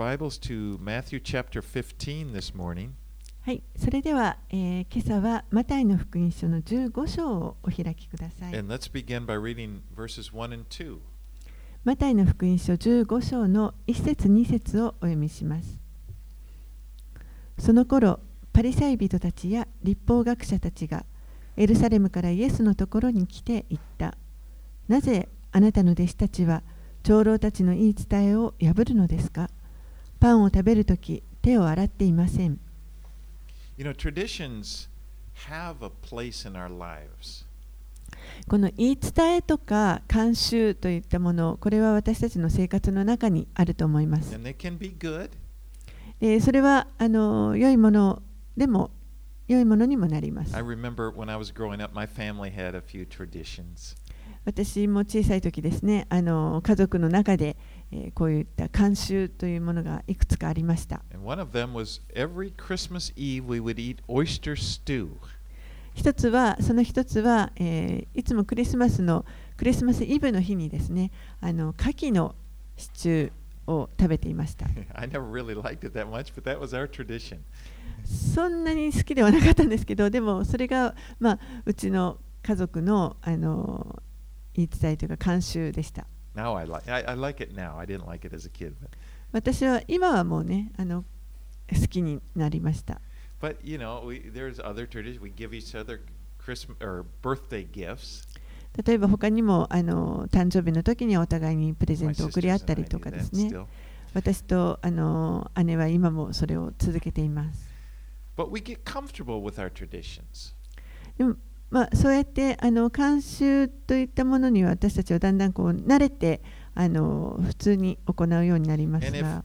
Bibles to Matthew chapter 15 this morning. はい、それでは、えー今朝はマタイの福音書の15章をお開きください。And let's begin by reading verses 1 and 2. マタイの福音書15章の1節2節をお読みします。その頃、パリサイ人たちや立法学者たちがエルサレムからイエスのところに来て言った。なぜあなたの弟子たちは長老たちの言い伝えを破るのですか？パンを食べるとき手を洗っていません。You know, traditions have a place in our lives. この言い伝えとか慣習といったもの、これは私たちの生活の中にあると思います。でそれはあの良いものでも良いものにもなります.私も小さい時ですね、あの家族の中で、えーこういった慣習というものがいくつかありました。一つは、その一つは、えーいつもクリスマスのクリスマスイブの日にですね、あの牡蠣のシチューを食べていました。そんなに好きではなかったんですけど、でもそれが、まあ、うちの家族のあの言い伝えというか慣習でした。Now I like I, I like it now. I didn't like it as a kid, but 私は今はもうね、あの好きになりました。but you know, we, there's other traditions. We give each other Christmas or birthday gifts. 例えば他にもあの誕生日の時にお互いにプレゼ My ントを送り合 sisters った and り I と do かで that すね。still. 私とあの姉は今もそれを続けています。But we get comfortable with our traditions. でも、まあ、そうやってあの慣習といったものには私たちはだんだんこう慣れてあの普通に行うようになりますが.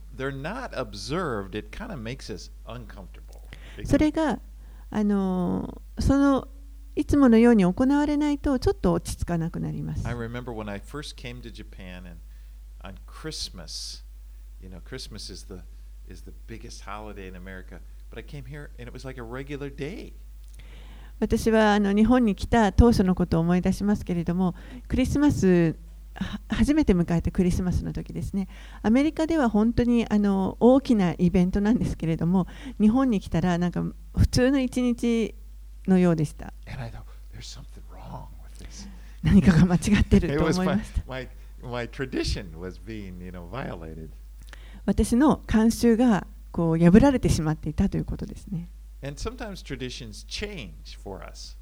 それがあのそのいつものように行われないとちょっと落ち着かなくなります。I remember when I first came to Japan and on Christmas, you know, Christmas is the is the biggest holiday in America. But I came here and it was like a regular day. 私はあの日本に来た当初のことを思い出しますけれどもクリスマスは初めて迎えたクリスマスの時ですねアメリカでは本当にあの大きなイベントなんですけれども日本に来たらなんか普通の一日のようでした.何かが間違ってると思いました my being, you know. 私の慣習がこう破られてしまっていたということですね And sometimes traditions change for us.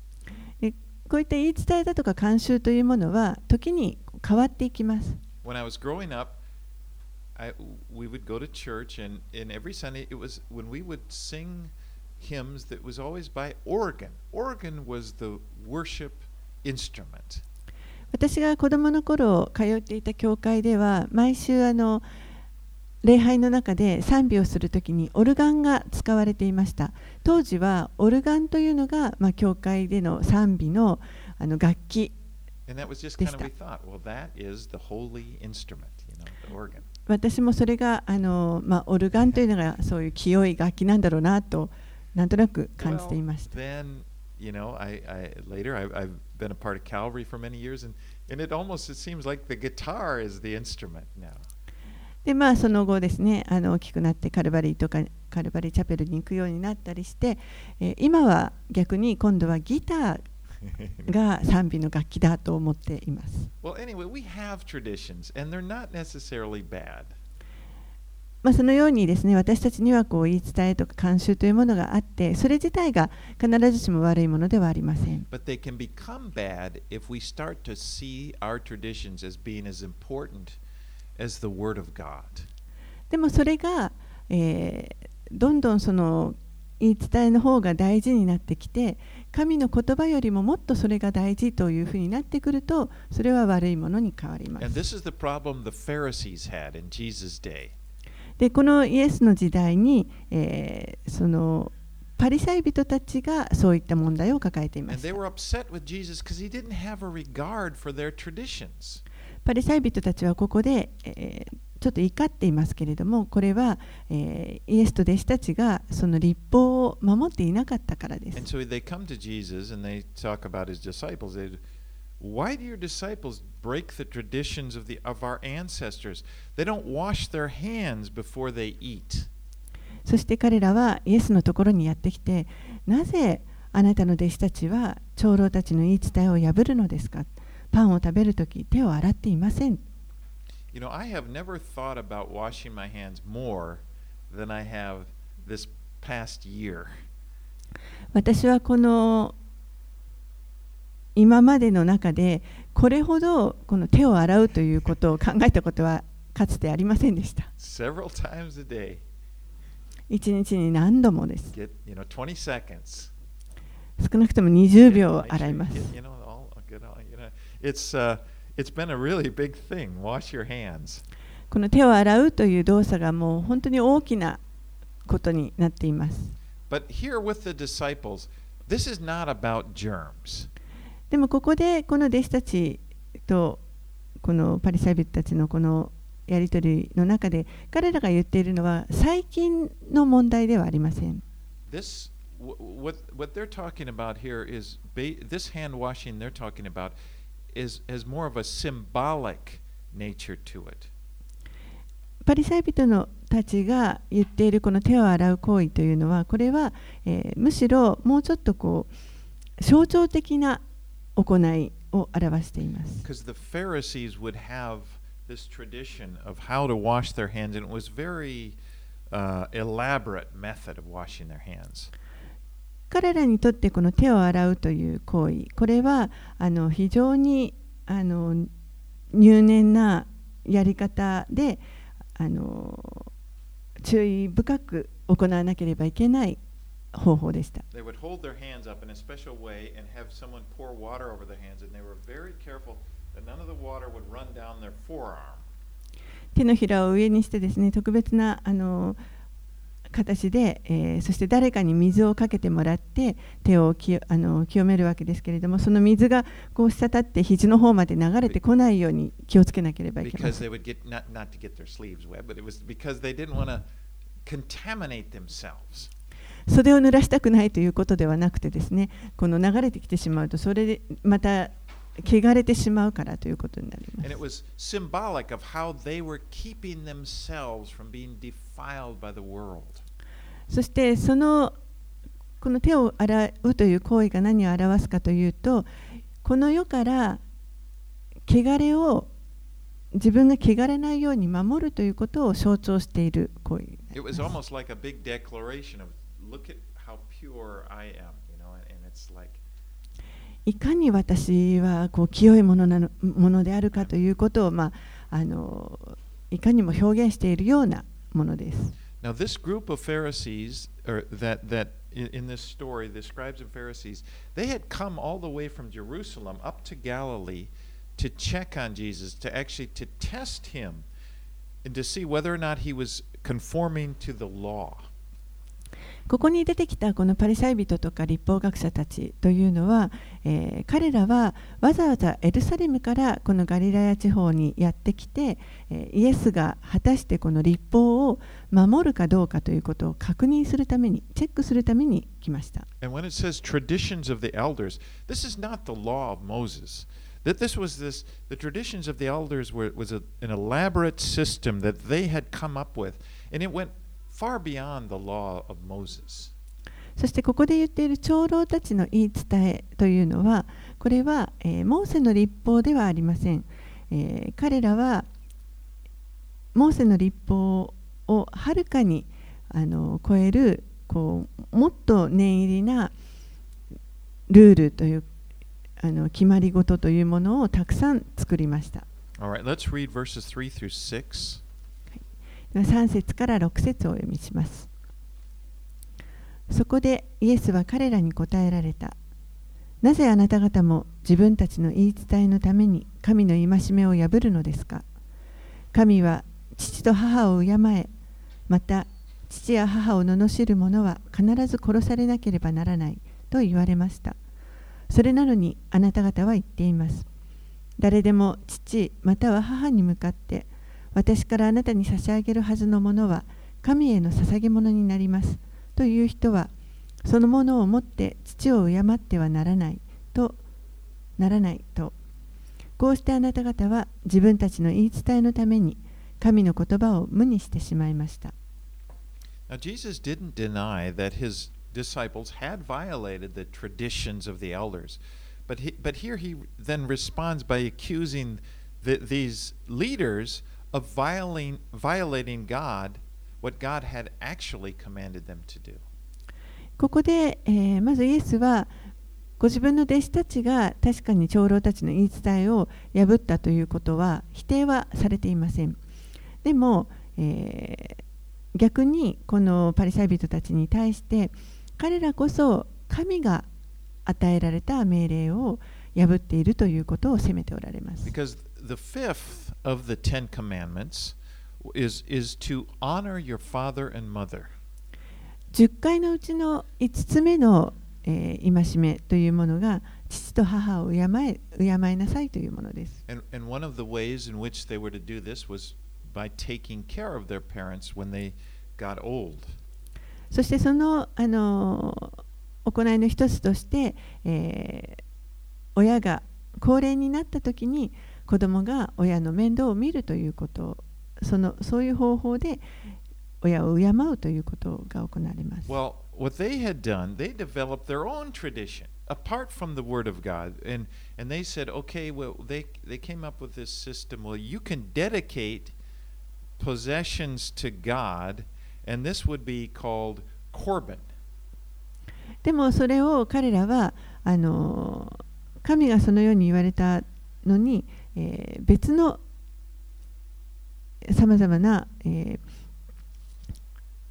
こういった言い伝えだとか慣習というものは時に変わっていきます When I was growing up, I, we would go to church, and, and every Sunday it was when we would sing hymns that was always by organ. Organ was the worship instrument. 私が子供の頃通っていた教会では毎週あの礼拝の中で賛美をするときにオルガンが使われていました 当時はオルガンというのが、まあ、教会での賛美のあの楽器 well, know, the organ. 私もそれがあの、まあ、オルガンというのがそういう清い楽器なんだろうなとなんとなく感じていました then, you know, I, I later I, I've been a part of Calvary for many years, and, and it almost it seems like the guitar is the instrument now. でまあその後ですねあの大きくなってカルバリーとかカルバリーチャペルに行くようになったりして、えー今は逆に今度はギターが 賛美の楽器だと思っています。well, anyway, we have traditions, and they're not necessarily bad. まあ、そのようにですね私たちにはこう言い伝えとか慣習というものがあってそれ自体が必ずしも悪いものではありません。But they can become bad if we start to see our traditions as being as important as the Word of God. でもそれが、えーどんどんその言い伝えの方が大事になってきて神の言葉よりももっとそれが大事というふうになってくるとそれは悪いものに変わります。でこのイエスの時代に、えーそのパリサイ人たちがそういった問題を抱えていま And パリサイ人たちはここで、え、ちょっと怒っていますけれどもこれは、え、イエスと弟子たちがその立法を守っていなかったからです。そして彼らはイエスのところにやってきて、なぜあなたの弟子たちは長老たちの言い伝えを破るのですか？パンを食べると手を洗っていません。私はこの今までの中でこれほどこの手を洗うということを考えたことはかつてありませんでした。一日に何度もです。少なくとも20秒洗います。It's, uh, it's been a really big thing. Wash your hands. この手を洗うという動作がもう本当に大きなことになっています。But here with the disciples, this is not about germs. でもここでこの弟子たちとこのパリサイ人たちのこのやり取りの中で彼らが言っているのは最近の問題ではありません。This wh- what what they're talking about here is this hand washing they're talking about is has more of a symbolic nature to it. パリサイ人のたちが言っているこの手を洗う行為というのはこれは、えーむしろもうちょっとこう象徴的な行いを表しています。 Because the Pharisees would have this tradition of how to wash their hands, and it was very uh, elaborate method of washing their hands. 彼らにとってこの手を洗うという行為これはあの非常にあの入念なやり方であの注意深く行わなければいけない方法でした。手のひらを上にしてですね特別なあの形で、え、そして誰かに水をかけてもらって手をきあの清めるわけですけれどもその水がこう滴って肘の方まで流れてこないように気をつけなければいけません。袖を濡らしたくないということではなくてですねこの流れてきてしまうとそれでまた汚れてしまうからということになります。そしてそのこの手を洗うという行為が何を表すかというとこの世から汚れを自分が汚れないように守るということを象徴している行為 It ま was す almost like a big declaration of, look at how pure I am, you know, and it's like, いかに私はこう清いものなのものであるかということを、まあ、あのいかにも表現しているようなものです。Now, this group of Pharisees, or that, that in, in this story, the scribes and Pharisees, they had come all the way from Jerusalem up to Galilee to check on Jesus, to actually to test him and to see whether or not he was conforming to the law. ここに出てきたこのパリサイ人とか立法学者たちというのは、えー彼らはわざわざエルサレムからこのガリラヤ地方にやってきて、えーイエスが果たしてこの立法を守るかどうかということを確認するためにチェックするために来ました。And when it says traditions of the elders, this is not the law of Moses. That this was this the traditions of the elders were was a, an elaborate system that they had come up with, and it went far beyond the law of Moses. そしてここで言っている長老たちの言い伝えというのはこれは、えーモーセの立法ではありません、えー彼らはモーセの立法をはるかにあの超えるこうもっと念入りなルールというあの決まり事というものをたくさん作りました All right, let's read verses 3 through 6. 3節から6節をお読みします。そこでイエスは彼らに答えられた。なぜあなた方も自分たちの言い伝えのために神の戒めを破るのですか？神は父と母を敬え、また父や母を罵る者は必ず殺されなければならないと言われました。それなのにあなた方は言っています。誰でも父または母に向かって私からあなたに差し上げるはずのものは神への捧げ物になりますという人はそのものを持って父を敬ってはならないとならないとこうしてあなた方は自分たちの言い伝えのために神の言葉を無にしてしまいました Now, Jesus didn't deny that his disciples had violated the traditions of the elders. But, he, but here he then responds by accusing the, these leaders of violating, violating God, what God had actually commanded them to do. ここで、えーまずイエスはご自分の弟子たちが確かに長老たちの言い伝えを破ったということは否定はされていません。でも、えー逆にこのパリサイ人たちに対して彼らこそ神が与えられた命令を破っているということを責めておられます。Because the fifth of the Ten Commandments is, is to honor your father and mother. 10回のうちの5つ目の、えー戒めというものが父と母を敬え敬いなさいというものです。And, and one of the ways in which they were to do this was by taking care of their parents when they got old. そしてその、あの行いの一つとして、えー親が高齢になった時に子供が親の面倒を見るということそのそういう方法で親を敬うということが行われます。Well, what they had done, they developed their own tradition apart from the Word of God. And, and they said, okay, well, they, they came up with this system. Well, you can dedicate possessions to God, and this would be called Corbin. でもそれを彼らはあの神がそのように言われたのに、えー別のさまざまな、えー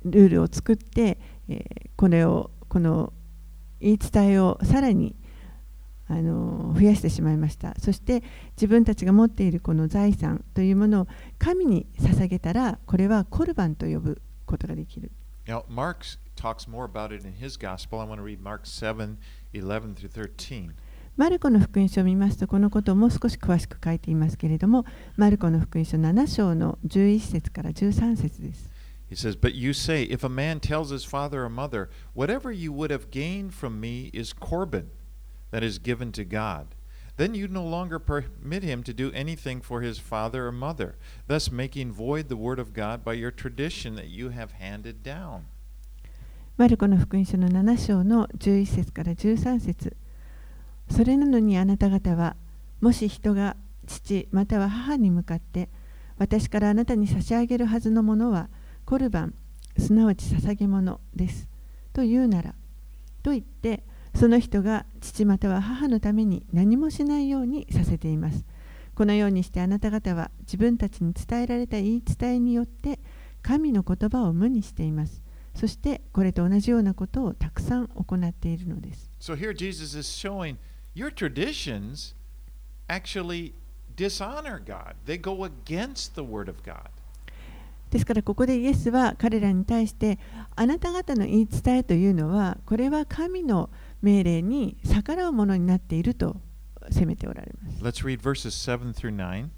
ルールを作って、えーこれをこの言い伝えをさらにあの増やしてしまいましたそして自分たちが持っているこの財産というものを神に捧げたらこれはコルバンと呼ぶことができる Now, Mark talks more about it in his gospel. I want to read Mark 7 11 through 13. マルコの福音書を見ますとこのことをもう少し詳しく書いていますけれどもマルコの福音書7章の11節から13節です He says, But you say, if a man tells his father or mother, Whatever you would have gained from me is Corban, that is given to God, then you no longer permit him to do anything for his father or mother, thus making void the word of God by your tradition that you have handed down. マルコの福音書の7章の11節から13節 それなのにあなた方はもし人が父または母に向かって私からあなたに差し上げるはずのものはコルバンすなわち捧げ物です。と言うならと言ってその人が父または母のために何もしないようにさせています。このようにしてあなた方は自分たちに伝えられた言い伝えによって神の言葉を無にしています。そしてこれと同じようなことをたくさん行っているのです。So here Jesus is showing your traditions actually dishonor God, they go against the word of God. ですからここでイエスは彼らに対してあなた方の言い伝えというのはこれは神の命令に逆らうものになっていると責めておられます。Let's read verses 7 through 9.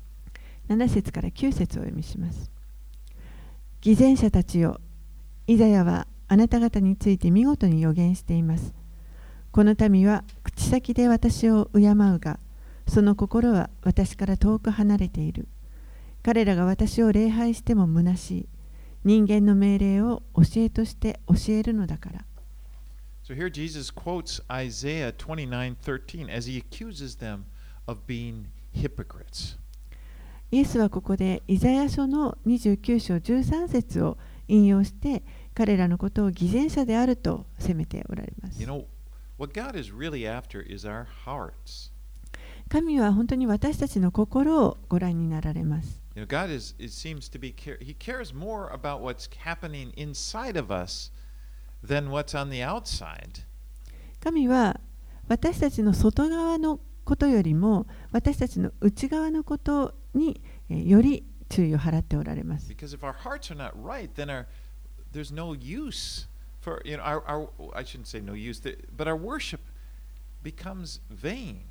7節から9節をお読みします。偽善者たちよ、イザヤはあなた方について見事に予言しています。この民は口先で私を敬うが、その心は私から遠く離れている。彼らが私を礼拝しても虚しい。人間の命令を教えとして教えるのだから。So here Jesus quotes Isaiah 29:13 as he accuses them of being hypocrites. イエスはここでイザヤ書の29章13節を引用して彼らのことを偽善者であると責めておられます You。know, 神は本当に私たちの心をご覧になられます。神は私たちの外側のことよりも私たちの内側のことにより注意を払っておられます。for you know our, our I shouldn't say no use, th- but our worship becomes vain.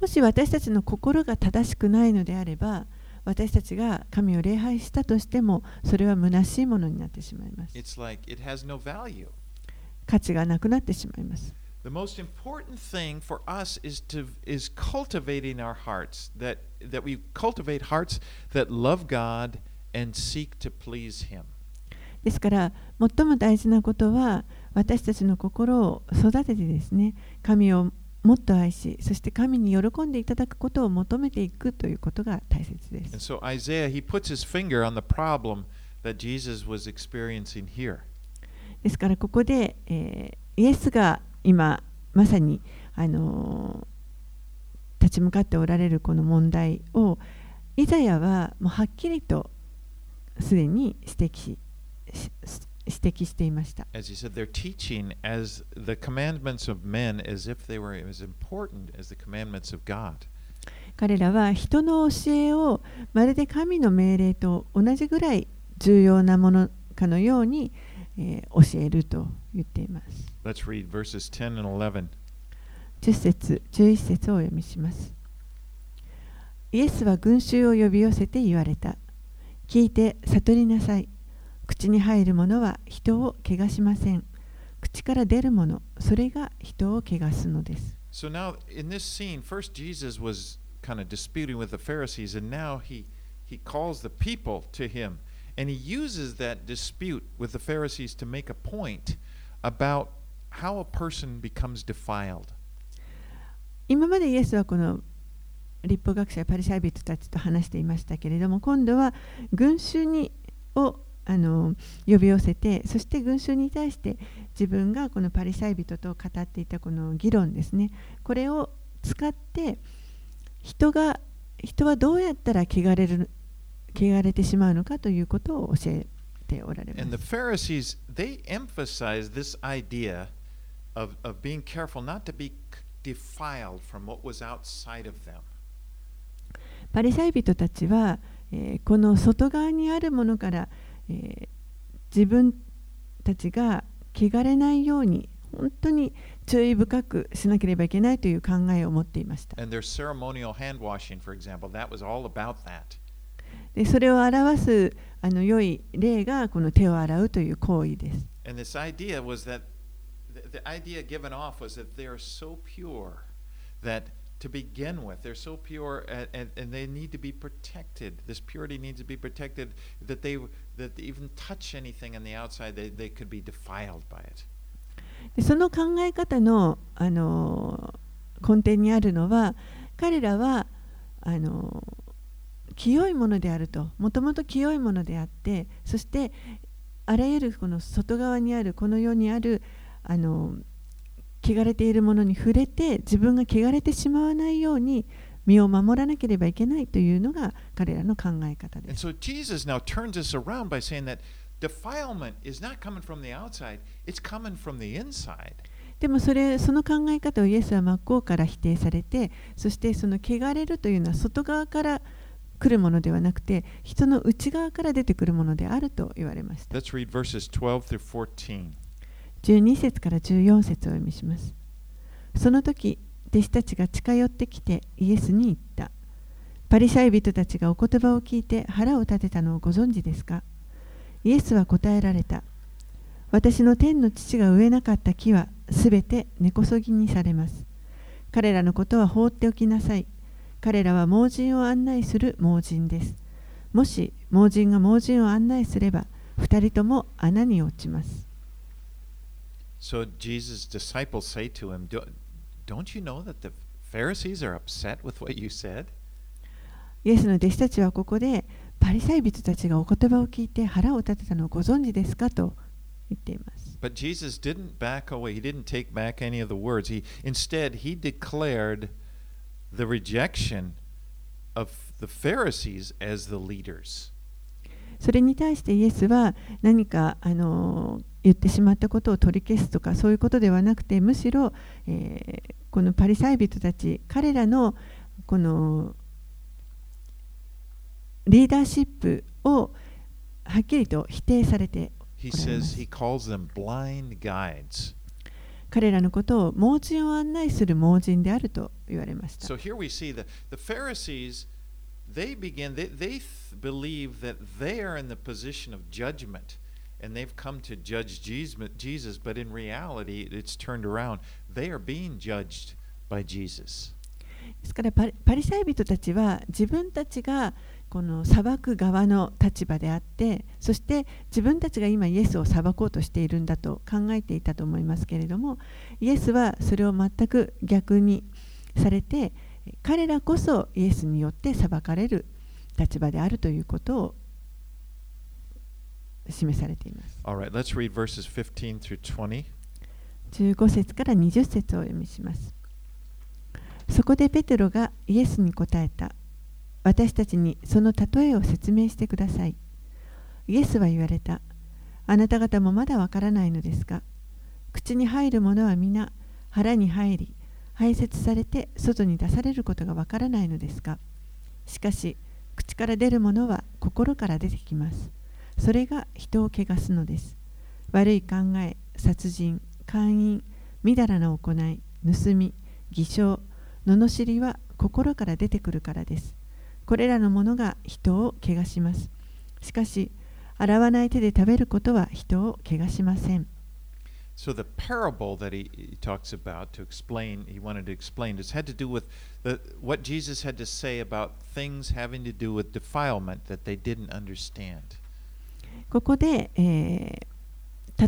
もし私たちの心が正しくないのであれば私たちが神を礼拝したとしてもそれは虚しいものになってしまいます。 It's like it has no value. 価値がなくなってしまいます。 The most important thing for us is to is cultivating our hearts that that we cultivate hearts that love God and seek to please him. ですから最も大事なことは私たちの心を育ててですね神をもっと愛しそして神に喜んでいただくことを求めていくということが大切です so Isaiah. ですからここで、えーイエスが今まさに、あのー立ち向かっておられるこの問題をイザヤはもうはっきりとすでに指摘指摘していました。彼らは人の教えをまるで神の命令と同じぐらい重要なものかのように、教えると言っています。10節11節を読みします。イエスは群衆を呼び寄せて言われた。聞いて悟りなさい。口に入るものは人を汚しません。口から出るもの、それが人を汚すのです。So now in this scene, first Jesus was kind of disputing with the Pharisees, and now he, he calls the people to him. And he uses that dispute with the Pharisees to make a point about how a person becomes defiled. 今までイエスはこの立法学者やパリサイ人たちと話していましたけれども今度は群衆にをあの呼び寄せてそして群衆に対して自分がこのパリサイ人と語っていたこの議論ですねこれを使って人が人はどうやったら汚れる汚れてしまうのかということを教えておられま And the す。Pharisees, they emphasize this idea of, of being careful not to be defiled from what was outside of them. パリサイ人たちは、えーこの外側にあるものから、え、自分たちが汚れないように本当に注意深くしなければいけないという考えを持っていました。でそれを表すあの良い例がこの手を洗うという行為です。To begin with, they're so pure and, and, and they need to be protected. This purity needs to be protected that they that they even touch anything on the outside, they, they could be defiled by it. でその考え方の、あの根底にあるのは彼らはあの清いものであるともともと清いものであってそしてあらゆるこの外側にあるこの世にあるあの汚れているものに触れて自分が汚れてしまわないように身を守らなければいけないというのが彼らの考え方です。でもそれその考え方をイエスは真っ向から否定されてそしてその汚れるというのは外側から来るものではなくて人の内側から出てくるものであると言われました。Let's read verses 12節から14節を読みします。その時弟子たちが近寄ってきてイエスに言った。パリサイ人たちがお言葉を聞いて腹を立てたのをご存知ですか？イエスは答えられた。私の天の父が植えなかった木はすべて根こそぎにされます。彼らのことは放っておきなさい。彼らは盲人を案内する盲人です。もし盲人が盲人を案内すれば二人とも穴に落ちます。So Jesus' disciples say to him, "Do- Don't you know that the Pharisees are upset with what you said? イエスの弟子たちはここでパリサイ人たちがお言葉を聞いて腹を立てたのをご存知ですかと言っています。But Jesus didn't back away. He didn't take back any of the words. He instead he declared the rejection of the Pharisees as the leaders. それに対してイエスは何かあの言ってしまったことを取り消すとかそういうことではなくてむしろ、えーこのパリサイ人たち彼らのこのリーダーシップをはっきりと否定されておら.彼らのことを盲人を案内する盲人であると言われました。So here we see that the Pharisees they begin they, they th- believe that they are in the position of judgment and they've come to judge Jesus, but in reality, it's turned around. They are being judged by Jesus. ですからパリパリサイ人たちは自分たちがこの裁く側の立場であってそして自分たちが今イエスを裁こうとしているんだと考えていたと思いますけれどもイエスはそれを全く逆にされて彼らこそイエスによって裁かれる立場であるということを示されています。All right, let's read verses 15 through 20. 15節から20節をお読みします。そこでペテロがイエスに答えた。私たちにその例えを説明してください。イエスは言われた。あなた方もまだわからないのですか？口に入るものは皆腹に入り、排泄されて外に出されることがわからないのですか？しかし、口から出るものは心から出てきます。それが人を汚すのです。悪い考え、殺人、姦淫、みだらな行い、盗み、偽証、罵りは心から出てくるからです。これらのものが人を汚します。しかし、洗わない手で食べることは人を汚しません。So the parable that he, he talks about to explain, he wanted to explain, this had to do with the, what Jesus had to say about things having to do with defilement that they didn't understand. ここで、えー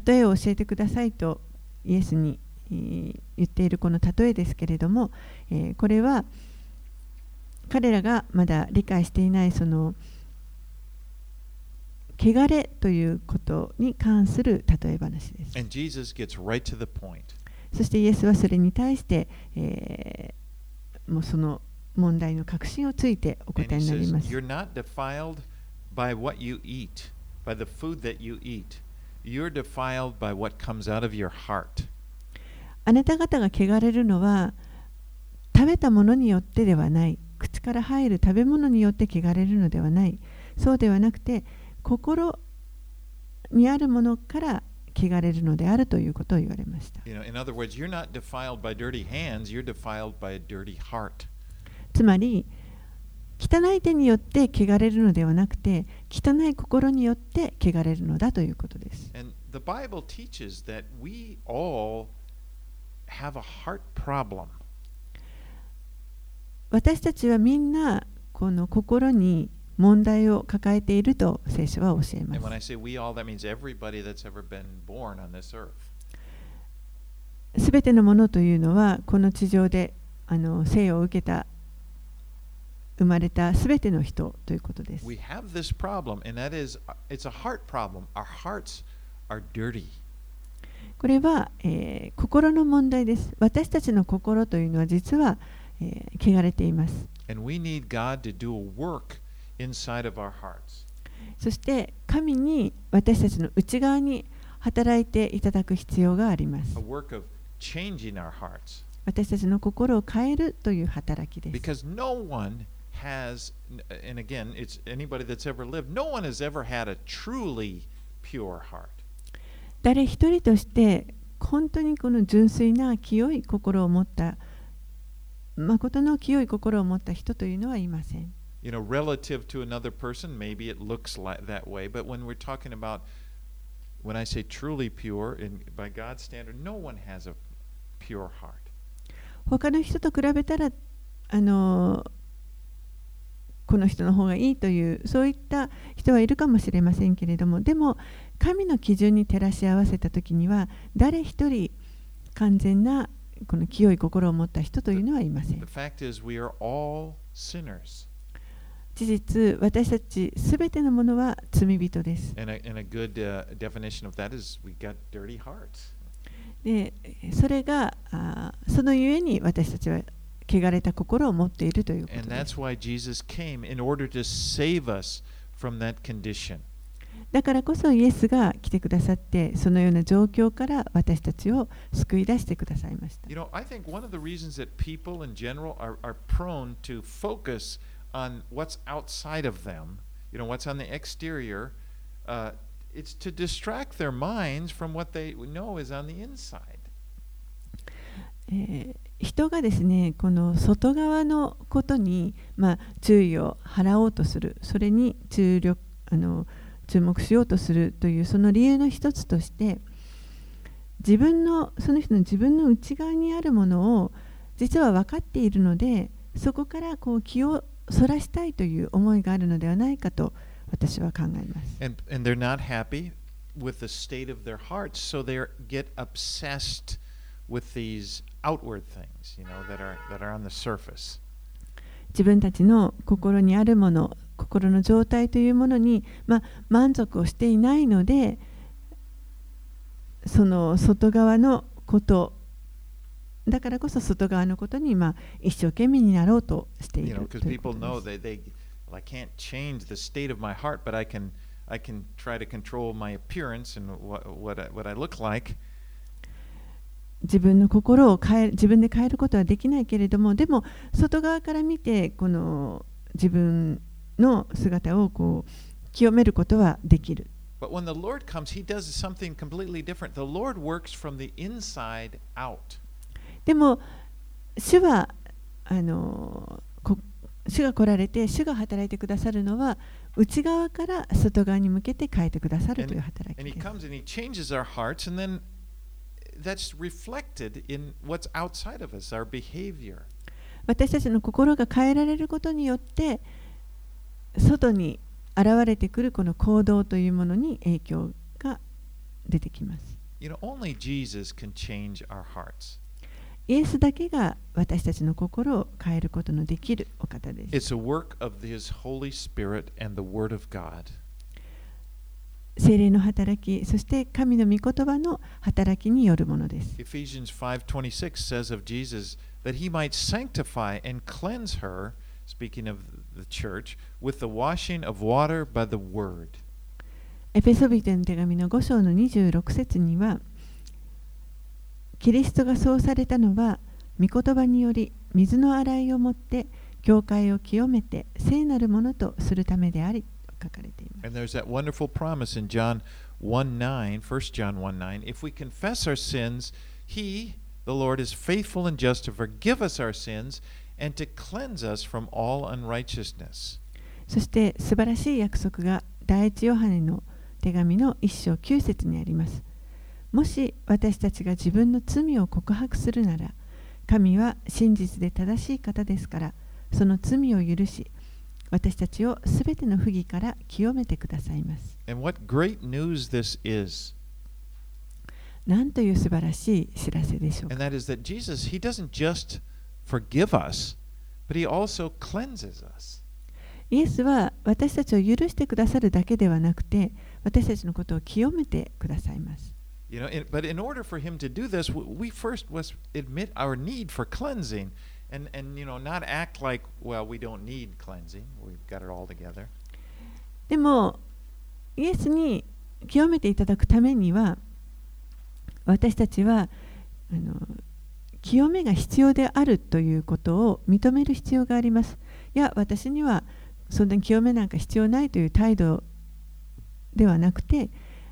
例えを教えてくださいとイエスにえー言っているこの例えですけれども、えーこれは彼らがまだ理解していないその汚れということに関する例え話です。Right. そしてイエスはそれに対して、えーもうその問題の確信をついてお答えになります。あなた方が汚れるのは食べたものによってではない。口から入る食べ物によって汚れるのではない。そうではなくて心にあるものから汚れるのであるということを言われました。つまり汚い手によって汚れるのではなくて汚い心によって汚れるのだということです。私たちはみんなこの心に問題を抱えていると聖書は教えます。すべてのものというのはこの地上であの生を受けた生まれたすべての人ということです。We have this problem, and that is uh, it's a heart problem. Our hearts are dirty. これは、えー心の問題です。私たちの心というのは実は、えー汚れています。And we need God to do a work inside of our hearts. そして神に私たちの内側に働いていただく必要があります A。work of changing our hearts. 私たちの心を変えるという働きです。Because no one has, and again, it's anybody that's ever lived, no one has ever had a truly pure heart. 誰一人として本当にこの純粋な清い心を持った誠の清い心を持った人というのはいません。You know, relative to another person, maybe it looks like that way, but when we're talking about, when I say truly pure, in, by God's standard, no one has a pure heart. 他の人と比べたらあのこの人の方がいいというそういった人はいるかもしれませんけれどもでも神の基準に照らし合わせた時には誰一人完全なこの清い心を持った人というのはいませ The ん fact is, we are all sinners. 事実私たちすべてのものは罪人です uh. でそれがあーそのゆえに私たちは汚れた心を持っているという。だからこそイエスが来てくださって、そのような状況から私たちを救い出してくださいました。ええ、人がですねこの外側のことに、まあ、注意を払おうとするそれに注力あの注目しようとするというその理由の一つとして自分のその人の自分の内側にあるものを実は分かっているのでそこからこう気をそらしたいという思いがあるのではないかと私は考えます。And, and they're not happy with the state of their hearts, so they get obsessed with these 自分たちの心にあるもの、心の状態というものに、満足をしていないので、外側のこと、だからこそ外側のことに、一生懸命になろうとしている。自分の心を変え自分で変えることはできないけれどもでも外側から見てこの自分の姿をこう清めることはできる。Comes, でも主はあの主が来られて主が働いてくださるのは内側から外側に向けて変えてくださるという働きです。And, and that's reflected in what's outside of us, our behavior. 私たちの心が変えられることによって外に現れてくるこの行動というものに影響が出てきます。You know, only Jesus can change our hearts. イエスだけが私たちの心を変えることのできるお方です。It's a work of His Holy Spirit and the Word of God. 精霊の働き、そして神の御言葉の働きによるものです。Ephesians 5:26 says of Jesus that he might sanctify and cleanse her, speaking of the church, with the washing of water by the word. エペソビテの手紙の5章の26節には、キリストがそうされたのは、御言葉により水の洗いをもって、教会を清めて聖なるものとするためであり、と書かれています。And there's that wonderful promise in John 1 9, 1 John 1 9. If we confess our sins, he, the Lord, is faithful and just to forgive us our sins and to cleanse us from all unrighteousness. そして素晴らしい約束が第一ヨハネの手紙の一章九節にあります。もし私たちが自分の罪を告白するなら、神は真実で正しい方ですから、その罪を許し、私たちをすべての不義から清めてくださいます。And what great news this is. なんという素晴らしい知らせでしょう And か。that is that Jesus, he doesn't just forgive us, but he also cleanses us. イエスは私たちを許してくださるだけではなくて、私たちのことを清めてくださいます。You know, but in order for him to do this, we first must admit our need for cleansing and, and you know, not act like, well, we don't need cleansing. We've got it all together. でも、イエスに清めていただくためには、私たちはあの清めが必要であるということを認める必要があります。いや、私にはそんなに清めなんか必要ないという態度ではなくて、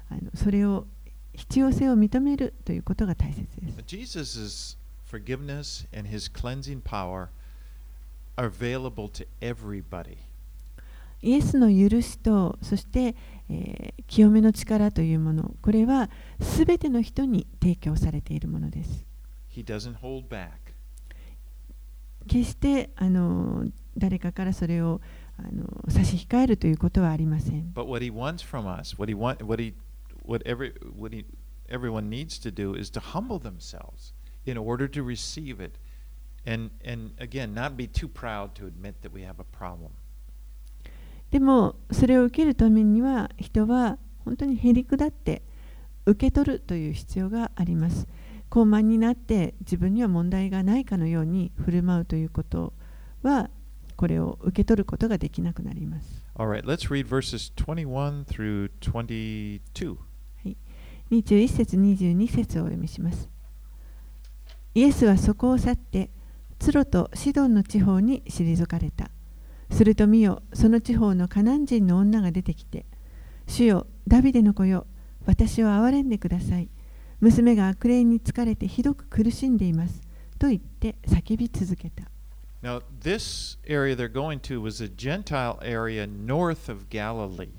あのそれを必要性を認めるということが大切です。Forgiveness and his cleansing power are available to everybody. イエスの許しと、そして、えー清めの力というもの、これはすべての人に提供されているものです。He doesn't hold back. 決してあの誰かからそれをあの差し控えるということはありません。But what he wants from us, what he want, what he, what every, what he, everyone needs to do is to humble themselves でもそれを受けるためには人は本当にへりくだって受け取るという必要があります。高慢になって自分には問題がないかのように振る舞うということはこれを受け取ることができなくなります。Right. Let's read verses 節をお読みします。イエスはそこを去って、ツロとシドンの地方に退かれた。すると見よ、その地方のカナン人の女が出てきて、主よ、ダビデの子よ、私を憐れんでください。娘が悪霊に疲れてひどく苦しんでいます。と言って叫び続けた。Now, this area they're going to was a Gentile area north of Galilee.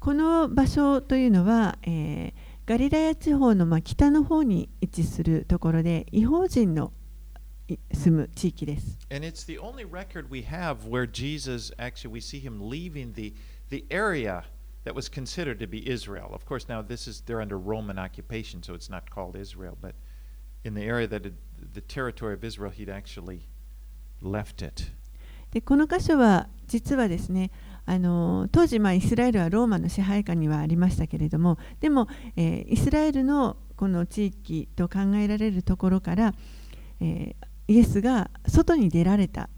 この場所というのは、えーガリラヤ地方のまあ北の方に位置するところで違法人のい住む地域です。And it's the only record we have where Jesus actually we see him leaving the the area that was considered to be Israel. Of course, now this is they're under Roman occupation, so it's not called Israel, but in the area that it, the territory of Israel, he'd actually left it. でこの箇所は実はですねあの当時、まあ、イスラエルはローマの支配下にはありましたけれどもでも、えーイスラエルのこの地域と考えられるところから、えーイエスが外に出られた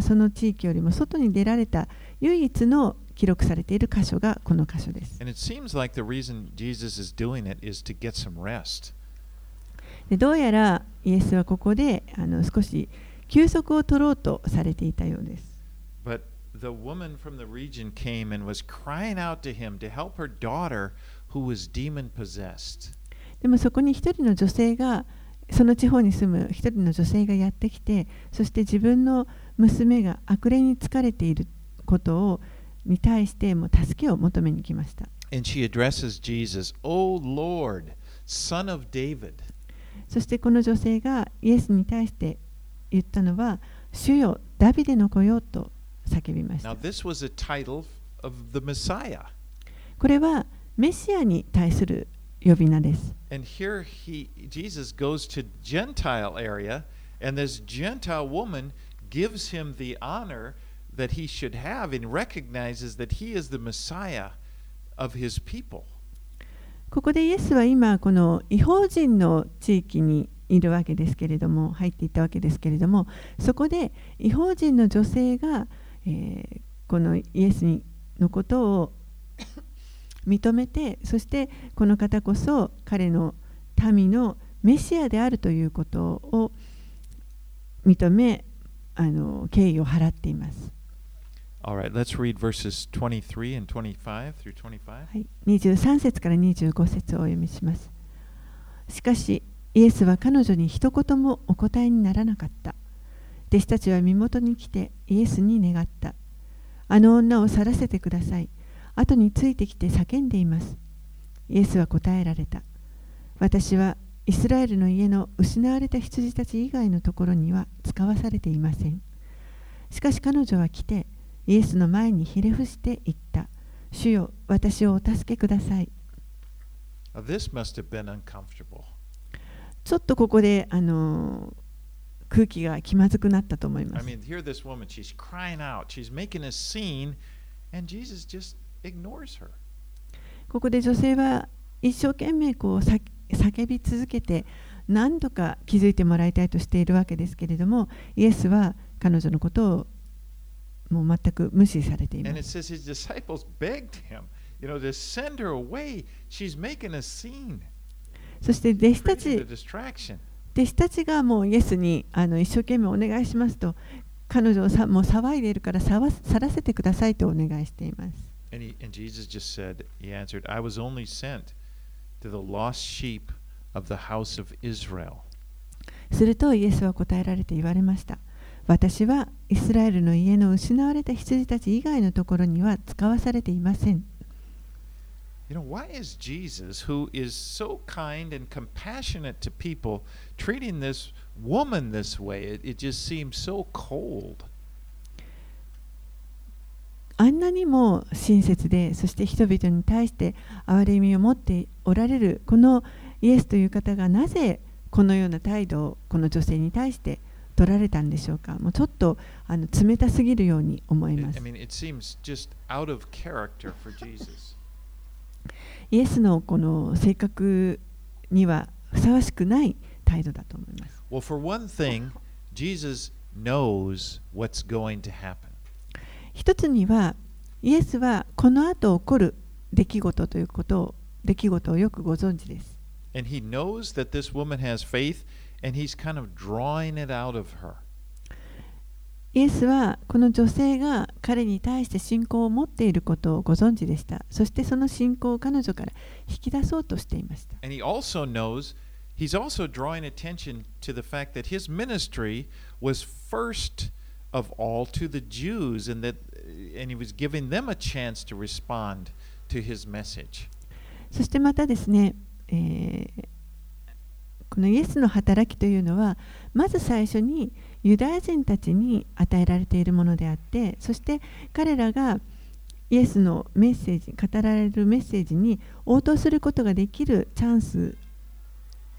その地域よりも外に出られた唯一の記録されている箇所がこの箇所です。でどうやらイエスはここであの少し休息を取ろうとされていたようです。But the woman from the region came and was crying out to him to help her daughter who was demon possessed. でもそこに一人の女性がその地方に住む一人の女性がやってきてそして自分の娘が悪霊に疲れていることをに対してもう助けを求めに来ました And she addresses Jesus, O Lord, Son of David. そしてこの女性がイエスに対して言ったのは「主よダビデの子よ」と叫びました this was a title of the Messiah. これはメシアに対する呼び名です And here he Jesus goes to Gentile area, and this Gentile woman gives him the honor that he should have and recognizes that he is the Messiah of his people. ここでイエスは今この違法人の地域にいるわけですけれども入っていったわけですけれどもそこで違法人の女性が、えーこのイエスにのことを認めて そしてこの方こそ彼の民のメシアであるということを認めあの敬意を払っています。Right, let's read verses 23 and 25 through 25. はい、23節から25節をお読みします。しかし、イエスは彼女に一言もお答えにならなかった。弟子たちは身元に来てイエスに願った。あの女を去らせてください。後についてきて叫んでいます。イエスは答えられた。私はイスラエルの家の失われた羊たち以外のところには使わされていません。しかし彼女は来て、イエスの前にひれ伏して言った。主よ、私をお助けください。ちょっとここで、あのー空気が気まずくなったと思います。ここで女性は一生懸命こう叫び続けて何とか気づいてもらいたいとしているわけですけれどもイエスは彼女のことをもう全く無視されています。そして弟子たち弟子たちがもうイエスにあの一生懸命お願いしますと彼女をさもう騒いでいるからさわ去らせてくださいとお願いしています。And, he, and Jesus just said, He answered, I was only sent to the lost sheep of the house of Israel. するとイエスは答えられて言われました。私はイスラエルの家の失われた羊たち以外のところには使わされていません。You know, why is Jesus, who is so kind and compassionate to people, treating this woman this way? It, it just seems so cold. あんなにも親切で、そして人々に対して憐れみを持っておられるこのイエスという方がなぜこのような態度をこの女性に対して取られたんでしょうか。もうちょっとあの冷たすぎるように思いま I す。mean, it seems just out of character for Jesus. イエスのこの性格にはふさわしくない態度だと思います。Well, for one thing, Jesus knows what's going to happen. 一つにはイエスはこの後起こる出来事ということを出来事をよくご存知です。And he knows that this woman has faith, and he's kind of drawing it out of her. イエスはこの女性が彼に対して信仰を持っていることをご存知でした。そしてその信仰を彼女から引き出そうとしていました。And he also knows, he's also drawing attention to the fact that his ministry was first of all to the Jews, and that and he was giving them a chance to respond to his message. そしてまたですね、えーこのイエスの働きというのはまず最初にユダヤ人たちに与えられているものであってそして彼らがイエスのメッセージ語られるメッセージに応答することができるチャンス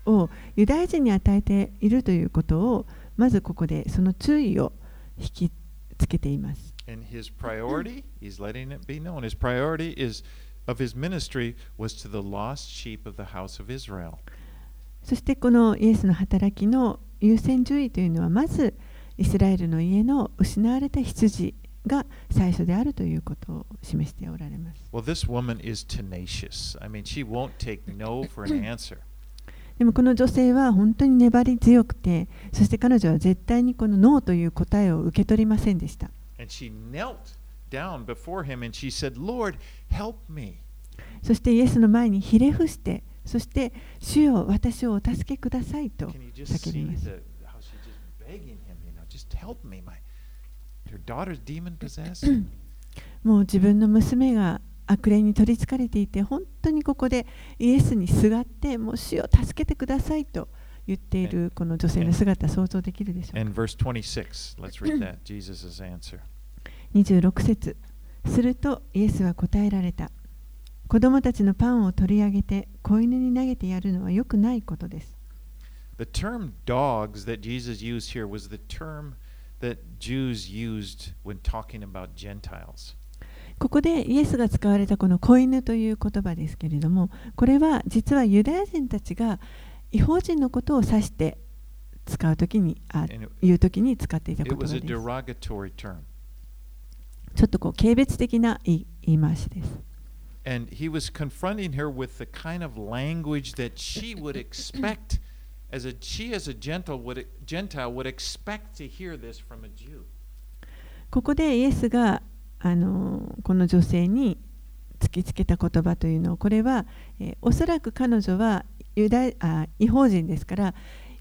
をユダヤ人に与えているということをまずここでその注意を引きつけています。And his priority, he's letting it be known, his priority is of his ministry was to the lost sheep of the house of Israel. そしてこのイエスの働きの優先順位というのはまずイスラエルの家の失われた羊が最初であるということを示しておられます。Well, this woman is tenacious. I mean, she won't take no for an answer. でもこの女性は本当に粘り強くてそして彼女は絶対にこのノーという答えを受け取りませんでした。And she knelt down before him and she said, Lord, help me. そしてイエスの前にひれ伏してそして、主よ私をお助けくださいと叫びます。もう自分の娘が悪霊に取りつかれていて、本当にここでイエスにすがって、もう主を助けてくださいと言っているこの女性の姿、想像できるでしょうか。26 節、するとイエスは答えられた。子供たちのパンを取り上げて子犬に投げてやるのは良くないことです The term dogs that Jesus used here was the term that Jews used when talking about Gentiles. ここでイエスが使われたこの子犬という言葉ですけれどもこれは実はユダヤ人たちが違法人のことを指して使うときにあ言うときに使っていた言葉です.ちょっとこう軽蔑的な言い言い回しです And he was confronting her with the kind of language that she would expect as a she as a gentle would Gentile would expect to hear this from a Jew. ここでイエスがあのこの女性に突きつけた言葉というのをこれは、えーおそらく彼女はユダヤあ違法人ですから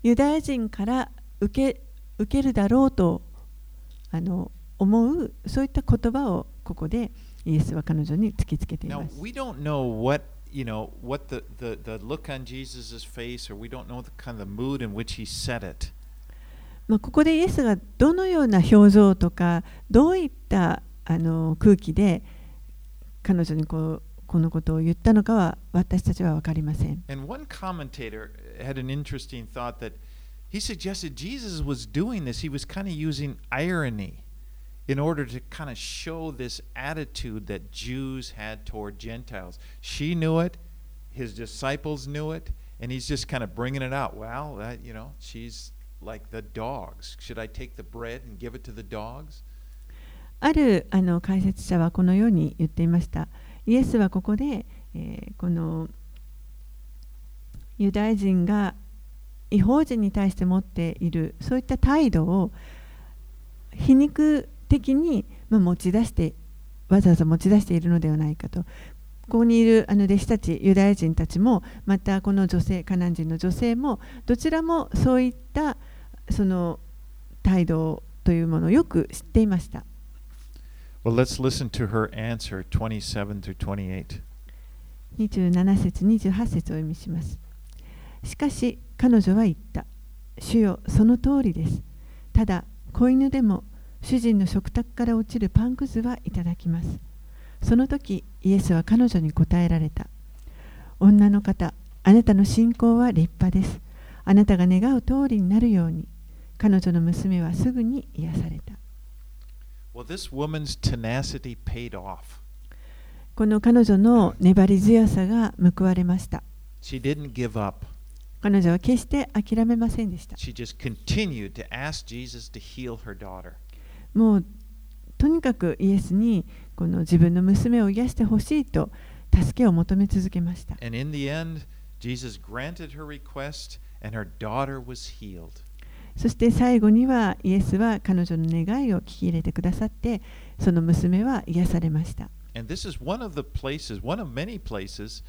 ユダヤ人から受け受けるだろうとあの思うそういった言葉をここでイエスは彼女に突きつけてい Now ます。we don't know what you know what the, the, the look on Jesus' face or we don't know the kind of the mood in which he said it. まあ、ここでイエスがどのような表情とかどういったあの空気で彼女にこうこのことを言ったのかは私たちは分かりません。And one commentator had an interesting thought that he suggested Jesus was doing this. He was kind of using irony in order to kind of show this attitude that Jews had toward Gentiles. She knew it, his disciples knew it, and he's just kind of bringing it out. Well, that, you know, she's like the dogs. Should I take the bread and give it to the dogs? あるあの解説者はこのように言っていました。イエスはここで、えーこのユダヤ人が違法人に対して持っているそういった態度を皮肉 的に、まあ、持ち出してわざわざ持ち出しているのではないかと。ここにいるあの弟子たち、ユダヤ人たちも、またこの女性、カナン人の女性も、どちらもそういったその態度というものをよく知っていました。Well, let's listen to her answer 27 through 28. 27節28節をお読みしますしかし彼女は言った主よその通りですただ子犬でも主人の食卓から落ちるパンくずはいただきます。その時イエスは彼女に答えられた。女の方あなたの信仰は立派です。あなたが願う通りになるように。彼女の娘はすぐに癒された。Well, this woman's tenacity paid off. この彼女の粘り強さが報われました。She didn't give up. 彼女は決して諦めませんでした。She just continued to ask Jesus to heal her daughter. もうとにかくイエスにこの自分の娘を癒してほしいと助けを求め続けました。And in the end, Jesus granted her request and her daughter was healed. そして最後にはイエスは彼女の願いを聞き入れてくださってその娘は癒されました。And this is one of the places, one of many places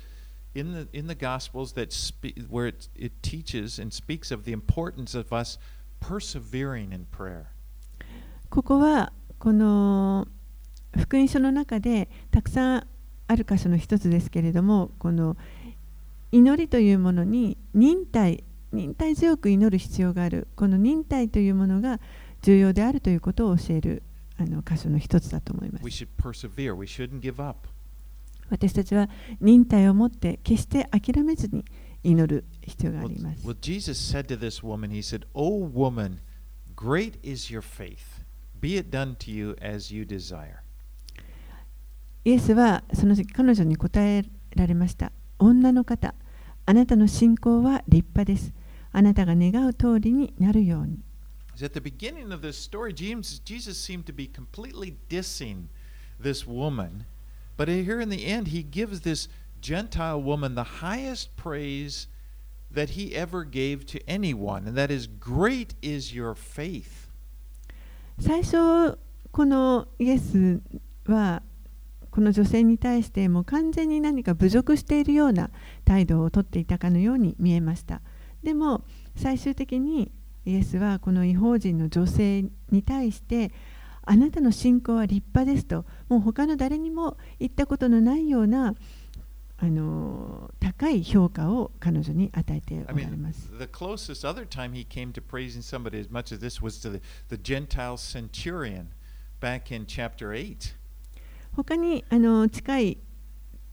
in the in the Gospels that spe- where it, it teaches and speaks of the importance of us persevering in prayer. ここはこの福音書の中でたくさんあある箇所の一つですけれどもこの祈りというものに忍耐忍耐強く祈る必要があるこの忍耐というものが重要であるということを教えるあの箇所の一つだと思います.私たちは忍耐を持って決して諦めずに祈る必要があります well, Jesus said to this woman, He said, O woman, great is your faith. Be it done to you as you desire. イエスはその時彼女に答えられました女の方あなたの信仰は立派ですあなたが願う通りになるように So At the beginning of this story, James, Jesus seemed to be completely dissing this woman. But here in the end, he gives this Gentile woman the highest praise that he ever gave to anyone, and that is, Great is your faith. 最初このイエスはこの女性に対してもう完全に何か侮辱しているような態度をとっていたかのように見えました。でも最終的にイエスはこの違法人の女性に対してあなたの信仰は立派ですともう他の誰にも言ったことのないようなあの高い評価を彼女に与えておられます。他にあの近い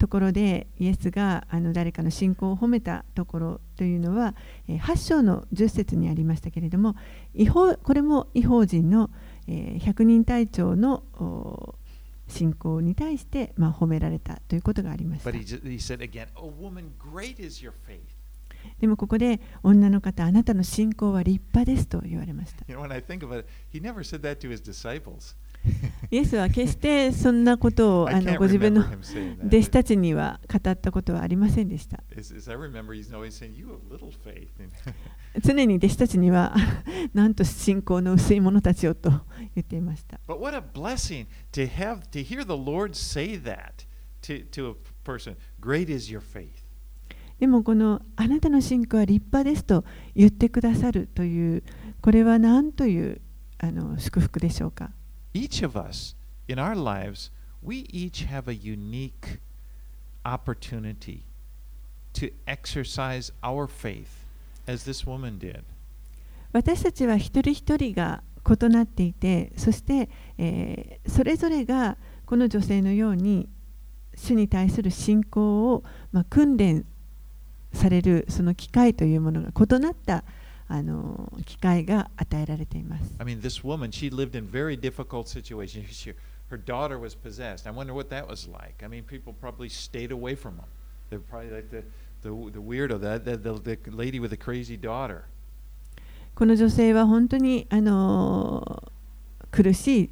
ところでイエスがあの誰かの信仰を褒めたところというのは8章の10節にありましたけれども違法これも違法人の100人隊長の信仰に対して、まあ、褒められたということがありました。Oh. でもここで女の方あなたの信仰は立派ですと言われました。You know, イエスは決してそんなことをあのご自分の弟子たちには語ったことはありませんでした。常に弟子たちには、なんと信仰の薄い者たちをと言っていました。でもこのあなたの信仰は立派ですと言ってくださるという、これは何というあの祝福でしょうか？Each of us in our lives, we each have a unique opportunity to exercise our faith as this woman did. 私たちは一人一人が異なっていてそして、えーそれぞれがこの女性のように主に対する信仰を、まあ、訓練されるその機会というものが異なったあの機会が与えられています。I mean, this woman, she lived in very difficult situations. She, her daughter was possessed. I wonder what that was like. I mean, people probably stayed away from them. They're probably like the, the, the weirdo, the, the, the, the lady with the crazy daughter. この女性は本当にあの苦しい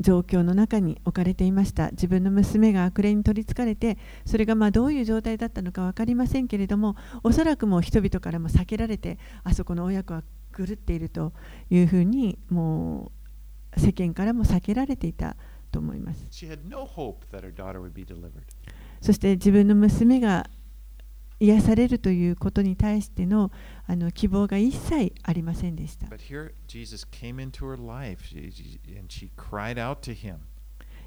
状況の中に置かれていました自分の娘が悪霊に取りつかれてそれがまあどういう状態だったのか分かりませんけれどもおそらくもう人々からも避けられてあそこの親子は狂っているというふうにもう世間からも避けられていたと思います.そして自分の娘が癒されるということに対しての,あの希望が一切ありませんでした。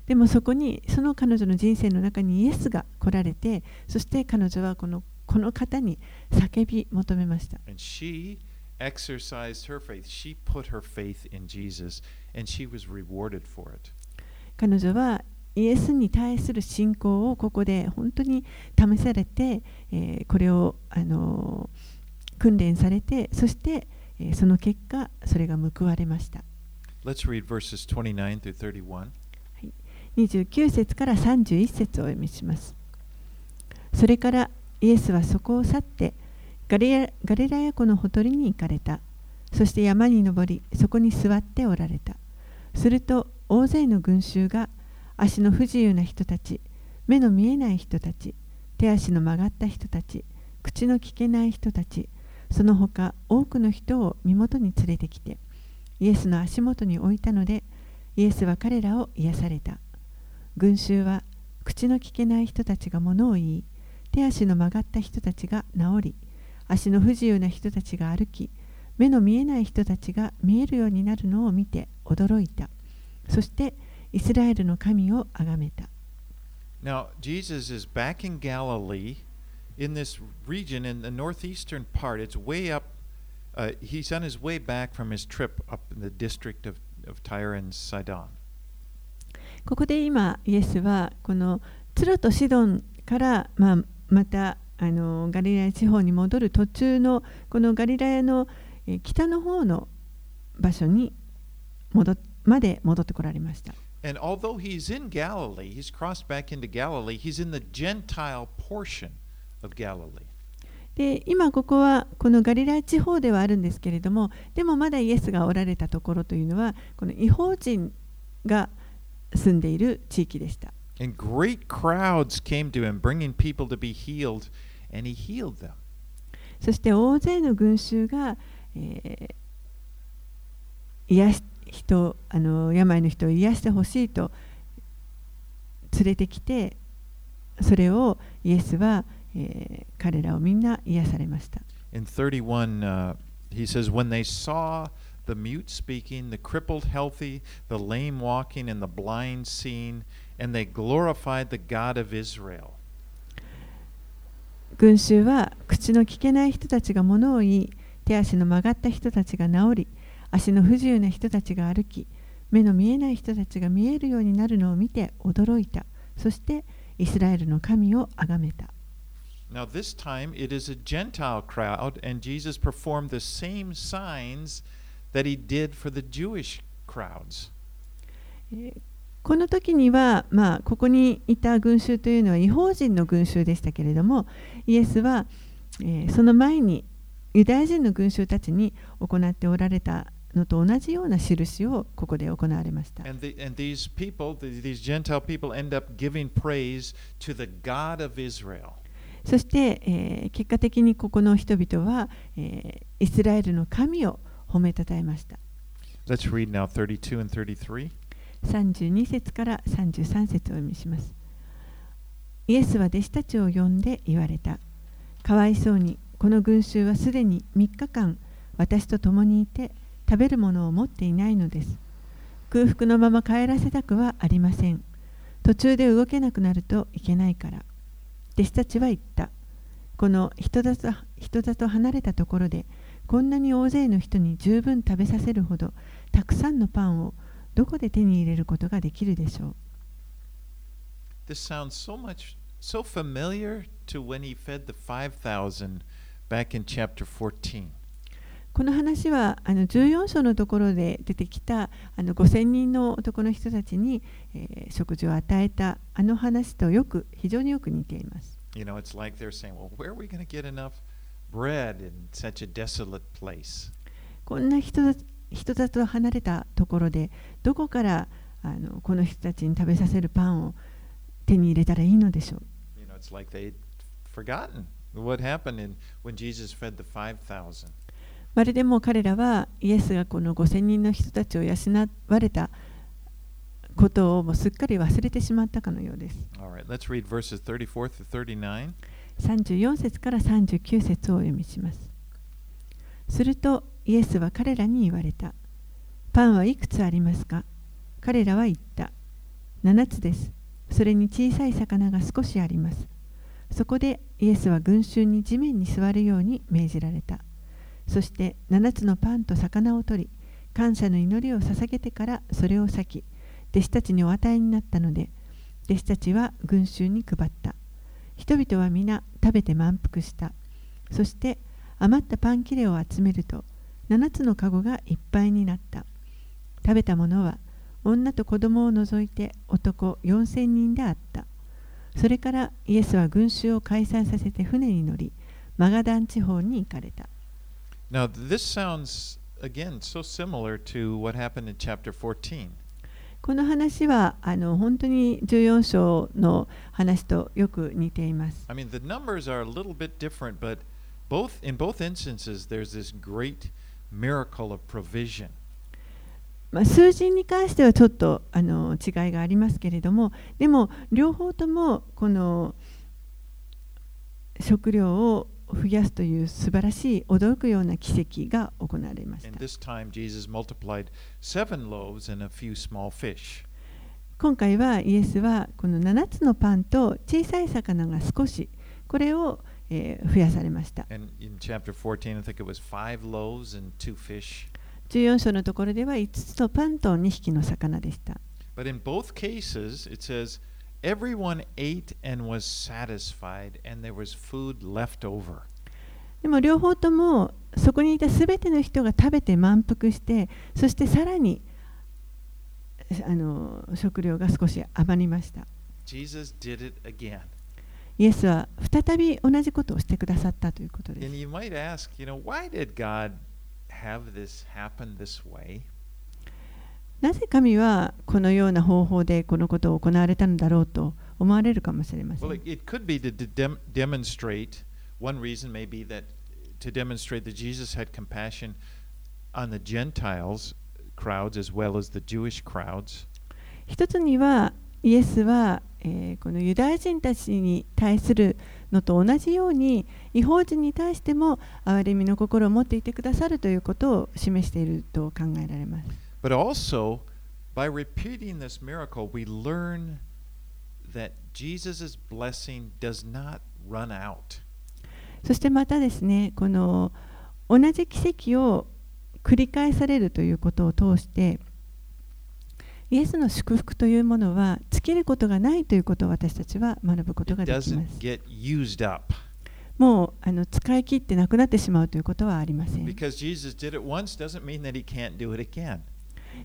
でもそこにその彼女の人生の中にイエスが来られて、そして彼女はこの,この方に叫び求めました。彼女はイエスに対する信仰をここで本当に試されて、えーこれを、あのー訓練されてそして、えーその結果それが報われました Let's read verses 29 through 31. 29節から31節をお読みします。それからイエスはそこを去ってガリラガリラヤ湖のほとりに行かれた。そして山に登り、そこに座っておられた。すると大勢の群衆が足の不自由な人たち、目の見えない人たち、手足の曲がった人たち、口の聞けない人たち、その他多くの人を身元に連れてきて、イエスの足元に置いたので、イエスは彼らを癒された。群衆は口の聞けない人たちが物を言い手足の曲がった人たちが治り足の不自由な人たちが歩き目の見えない人たちが見えるようになるのを見て驚いたそしてイスラエルの神をあがめた Now, Jesus is back in Galilee in this region in the northeastern part. It's way up, uh, he's on his way back from his trip up in the district of, of Tyre and Sidon. ここで今イエスはこのツロとシドンから、まあ、またあのガリラヤ地方に戻る途中のこのガリラヤのえー北の方の場所に戻っまで戻ってこられました。And although he's in Galilee, he's crossed back into Galilee, he's in the Gentile portion of Galilee. で今ここはこのガリラヤ地方ではあるんですけれどもでもまだイエスがおられたところというのはこの違法人が住んでいる地域でした。And great crowds came to him, bringing people to be healed, and he healed them. そして大勢の群衆が、えー癒し人あの病の人を癒してほしいと連れてきてそれをイエスは、えー彼らをみんな癒されました。In 31, uh, he says, When they saw the mute speaking, the crippled healthy, the lame walking, and the blind seeing, and they glorified the God of Israel. 群衆は口の聞けない人たちが物を言い手足の曲がった人たちが治り足の不自由な人たちが歩き目の見えない人たちが見えるようになるのを見て驚いたそしてイスラエルの神を崇めた Now, this time it is a Gentile crowd, and Jesus performed the same signs that he did for the Jewish crowds. えーこの時には、まあ、ここにいた群衆というのは違法人の群衆でしたけれどもイエスは、えーその前にユダヤ人の群衆たちに行っておられたのと同じような印をここで行われました。And, the, and these people, the, these Gentile people, end up giving praise to the God of Israel. そして、えー結果的にここの人々は、えーイスラエルの神を褒めたたえました。Let's read now 32 and 33. 32節から33節をお読みします。イエスは弟子たちを呼んで言われた。かわいそうに、この群衆はすでに3日間私と共にいて食べるものを持っていないのです。空腹のまま帰らせたくはありません。途中で動けなくなるといけないから。弟子たちは言った。この人里人里離れたところでこんなに大勢の人に十分食べさせるほどたくさんのパンをどこで手に入れることができるでしょう This sounds so much, so familiar to when he fed the 5,000 back in chapter 14. この話はあの14章のところで出てきたあの5000人の男の人たちに、食事を与えたあの話とよく非常によく似ています。こんな人たちを離れたところでどこからこの人たちに食べさせるパンを手に入れたらいいのでしょう、まるでもう彼らはイエスがこの5000人の人たちを養われたことをもうすっかり忘れてしまったかのようです。All right, let's read verses 34 through 39. 34節から39節をお読みします。するとイエスは彼らに言われた。パンはいくつありますか彼らは言った。7つです。それに小さい魚が少しあります。そこでイエスは群衆に地面に座るように命じられた。そして7つのパンと魚を取り、感謝の祈りを捧げてからそれを裂き、弟子たちにお与えになったので、弟子たちは群衆に配った。人々は皆食べて満腹した。そして余ったパン切れを集めると、7つのかごがいっぱいになった。食べたものは女と子供を除いて男4000人であった。それからイエスは群衆を解散させて船に乗り、マガダン地方に行かれた。Now, this sounds, again, so similar to what happened in chapter 14. この話はあの本当に14章の話とよく似ています。I mean, the numbers are a little bit different, but both in both instances, there's this great miracle of provision. まあ、数字に関してはちょっとあの違いがありますけれどもでも両方ともこの食料を増やすという素晴らしい驚くような奇跡が行われました。今回はイエスはこの7つのパンと小さい魚が少しこれを増やされました。14章のところでは5つのパンと2匹の魚でした。everyone ate and was satisfied, and there was food left over. でも両方ともそこにいたすべての人が食べて満腹してそしてさらにあの食料が少し余りました Jesus did it again. イエスは再び同じことをしてくださったということで And す you might ask, you know, why did God have this happen this way? なぜ神はこのような方法でこのことを行われたのだろうと思われるかもしれません。一つにはイエスは、このユダヤ人たちに対するのと同じように違法人に対しても憐れみの心を持っていてくださるということを示していると考えられます。But also, by repeating this miracle, we learn that Jesus' blessing does not run out. そしてまたですねこの同じ奇跡を繰り返されるということを通してイエスの祝福というものは尽きることがないということを私たちは学ぶことができます。もうあの使い切ってなくなってしまうということはありません。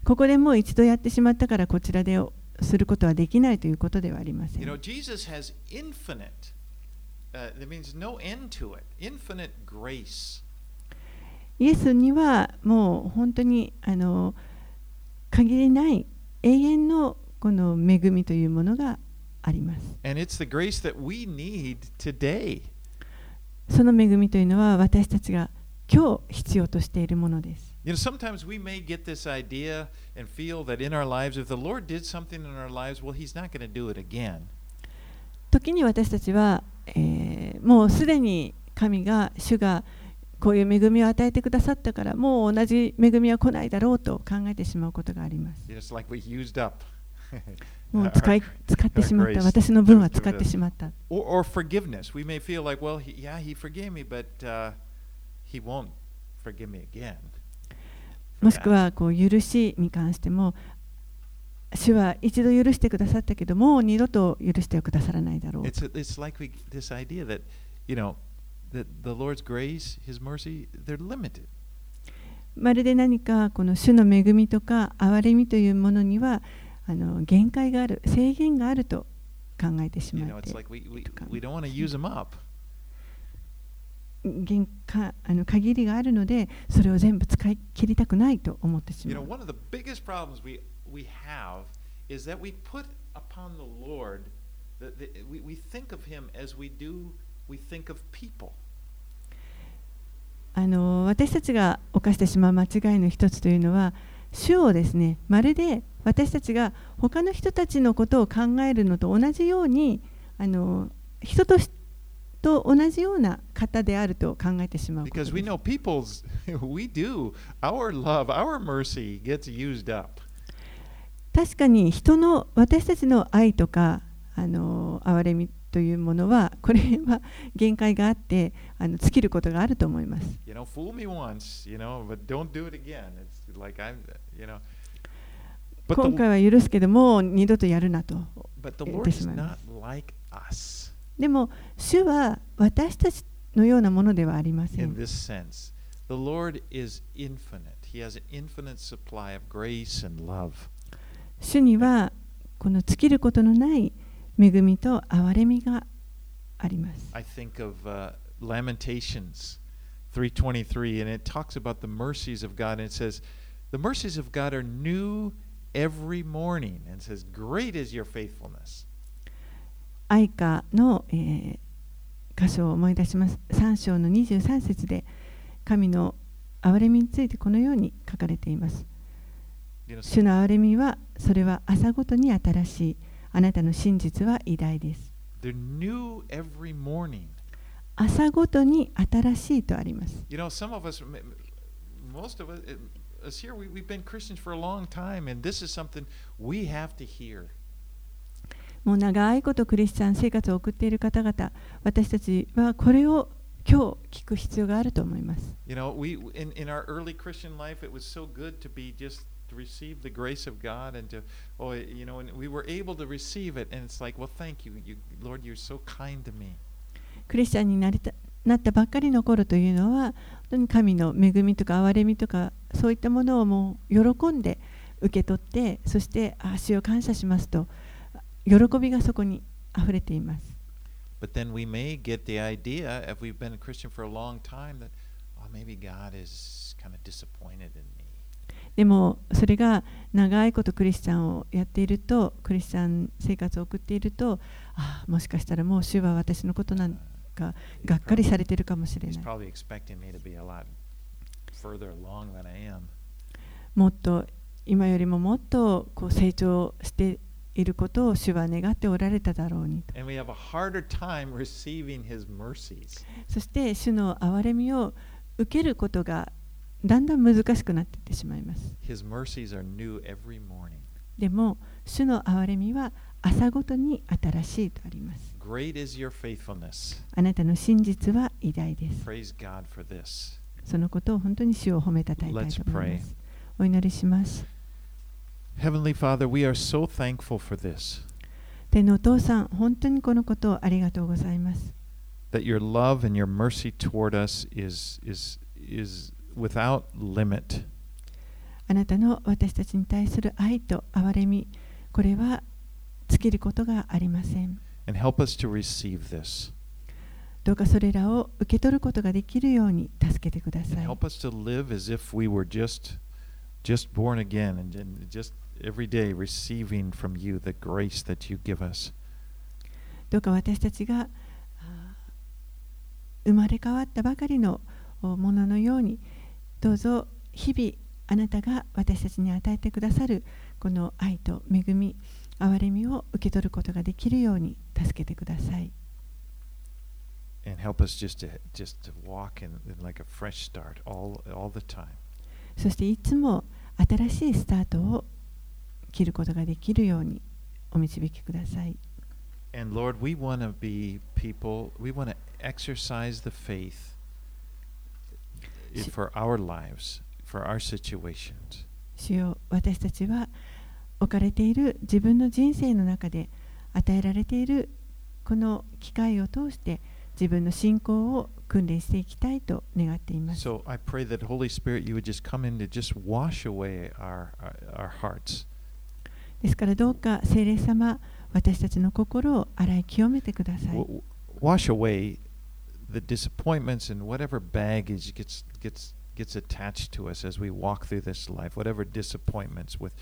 ここでもう一度やってしまったからこちらですることはできないということではありませ You know, ん。Jesus has infinite, uh, that means no end to it, infinite grace. イエスにはもう本当にあの限りない永遠のこの恵みというものがあります。And it's the grace that we need today. その恵みというのは私たちが今日必要としているものです。You know, sometimes we may get this idea and feel that in our lives, if the Lord did something in our lives, well, He's not going to do it again. 時に私たちは、えーもうすでに神が主がこういう恵みを与えてくださったからもう同じ恵みは来ないだろうと考えてしまうことがあります。 You know, It's like we used up. もう our- 使い使ってしまっ our た grace 私の分は that was 使って given us. しまった。 Or, or forgiveness. We may feel like, well, he, yeah, He forgave me, but uh, He won't forgive me again. もしくはこう許しに関しても主は一度許してくださったけどもう二度と許してくださらないだろう。まるで何かこの主の恵みとか憐れみというものにはあの限界がある制限があると考えてしまう。限界あの限りがあるのでそれを全部使い切りたくないと思ってしまう。あの私たちが犯してしまう間違いの一つというのは主をですねまるで私たちが他の人たちのことを考えるのと同じようにあの人とし同じような方であると考えてしまうこと。確かに人の私たちの愛とかあの憐れみというものはこれは限界があってあの尽きることがあると思います。今回は許すけども二度とやるなと。でも主は私たちのようなものではありませ in ん this sense. The Lord is infinite. He has an infinite supply of grace and love. 主にはこの尽きることのない恵みと憐れみがあります I think of uh, Lamentations 3:23 and it talks about the mercies of God and it says the mercies of God are new every morning and it says great is your faithfulness. 愛歌の、えー箇所を思い出します3章の23節で神の憐れみについてこのように書かれています主の憐れみはそれは朝ごとに新しいあなたの真実は偉大です.朝ごとに新しいとあります You know, some of us, m- m- most of uh, us here, we, we've been Christians for a long time, and this is something we have to hear もう長いことクリスチャン生活を送っている方々、私たちはこれを今日聞く必要があると思います。クリスチャンになりた、なったばっかりの頃というのは、本当に神の恵みとか憐れみとかそういったものをもう喜んで受け取って、そして、ああ、主を感謝しますと。喜びがそこにあれています。でもそれが長いことクリスチャンをやっているとクリスチャン生活を送っているとああもしかしたらもう主は私のことなんかがっかりされているかもしれない。もっと今よりももっとこう成長していることを主は願っておられただろうにと.そして主の憐れみを受けることがだんだん難しくなっていってしまいます.でも主の憐れみは朝ごとに新しいとあります.あなたの真実は偉大です.そのことを本当に主を褒めたたえたいと思います。お祈りします。Heavenly Father, we are so thankful for this 天のお父さん、本当にこのことをありがとうございます。 that your love and your mercy toward us is, is, is without limit. あなたの私たちに対する愛と憐れみ、これは尽きることがありません。 And help us to receive this. どうかそれらを受け取ることができるように助けてくだ And さい。 help us to live as if we were just just born again and, and just every day receiving from you the grace that you give us. どうか私たちが生まれ変わったばかりのもののようにどうぞ日々あなたが私たちに与えてくださるこの愛と恵み憐れみを受け取ることができるように助けてください。そしていつも新しいスタートを切ることができるようにお導きください。And Lord, we want to be people, we want to exercise the faith for our lives, for our situations. 主よ私たちは置かれている自分の人生の中で与えられているこの機会を通して自分の信仰を訓練していきたいと願っています。So I pray that Holy Spirit, you would just come in to just wash away our our, our hearts. ですからどうか聖霊様私たちの心を洗い清めてください。 W- w- wash away the disappointments and whatever baggage gets gets gets attached to us as we walk through this life. Whatever disappointments with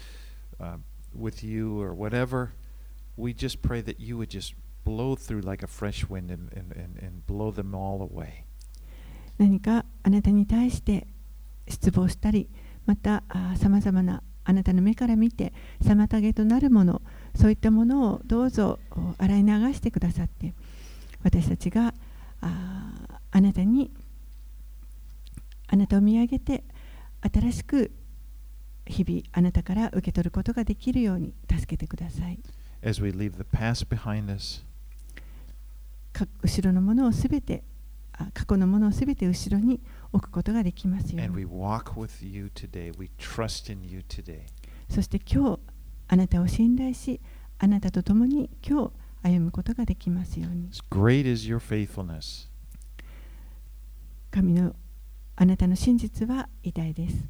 uh, with you or whatever, we just pray that you would just blow through like a fresh wind and, and, and, and blow them all away. 何かあなたに対して失望したりまたさまざまな あなたの目から見て妨げとなるものそういったものをどうぞお洗い流してくださって私たちがああなたにあなたを見上げて新しく日々あなたから受け取ることができるように助けてください。As we leave the past behind us か後ろのものをすべてあ過去のものをすべて後ろに置くことができますよ。そして今日、あなたを信頼し、あなたと共に今日歩むことができますように。神のあなたの真実は偉大です。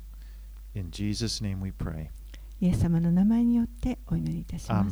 イエス様の名前によってお祈りいたします。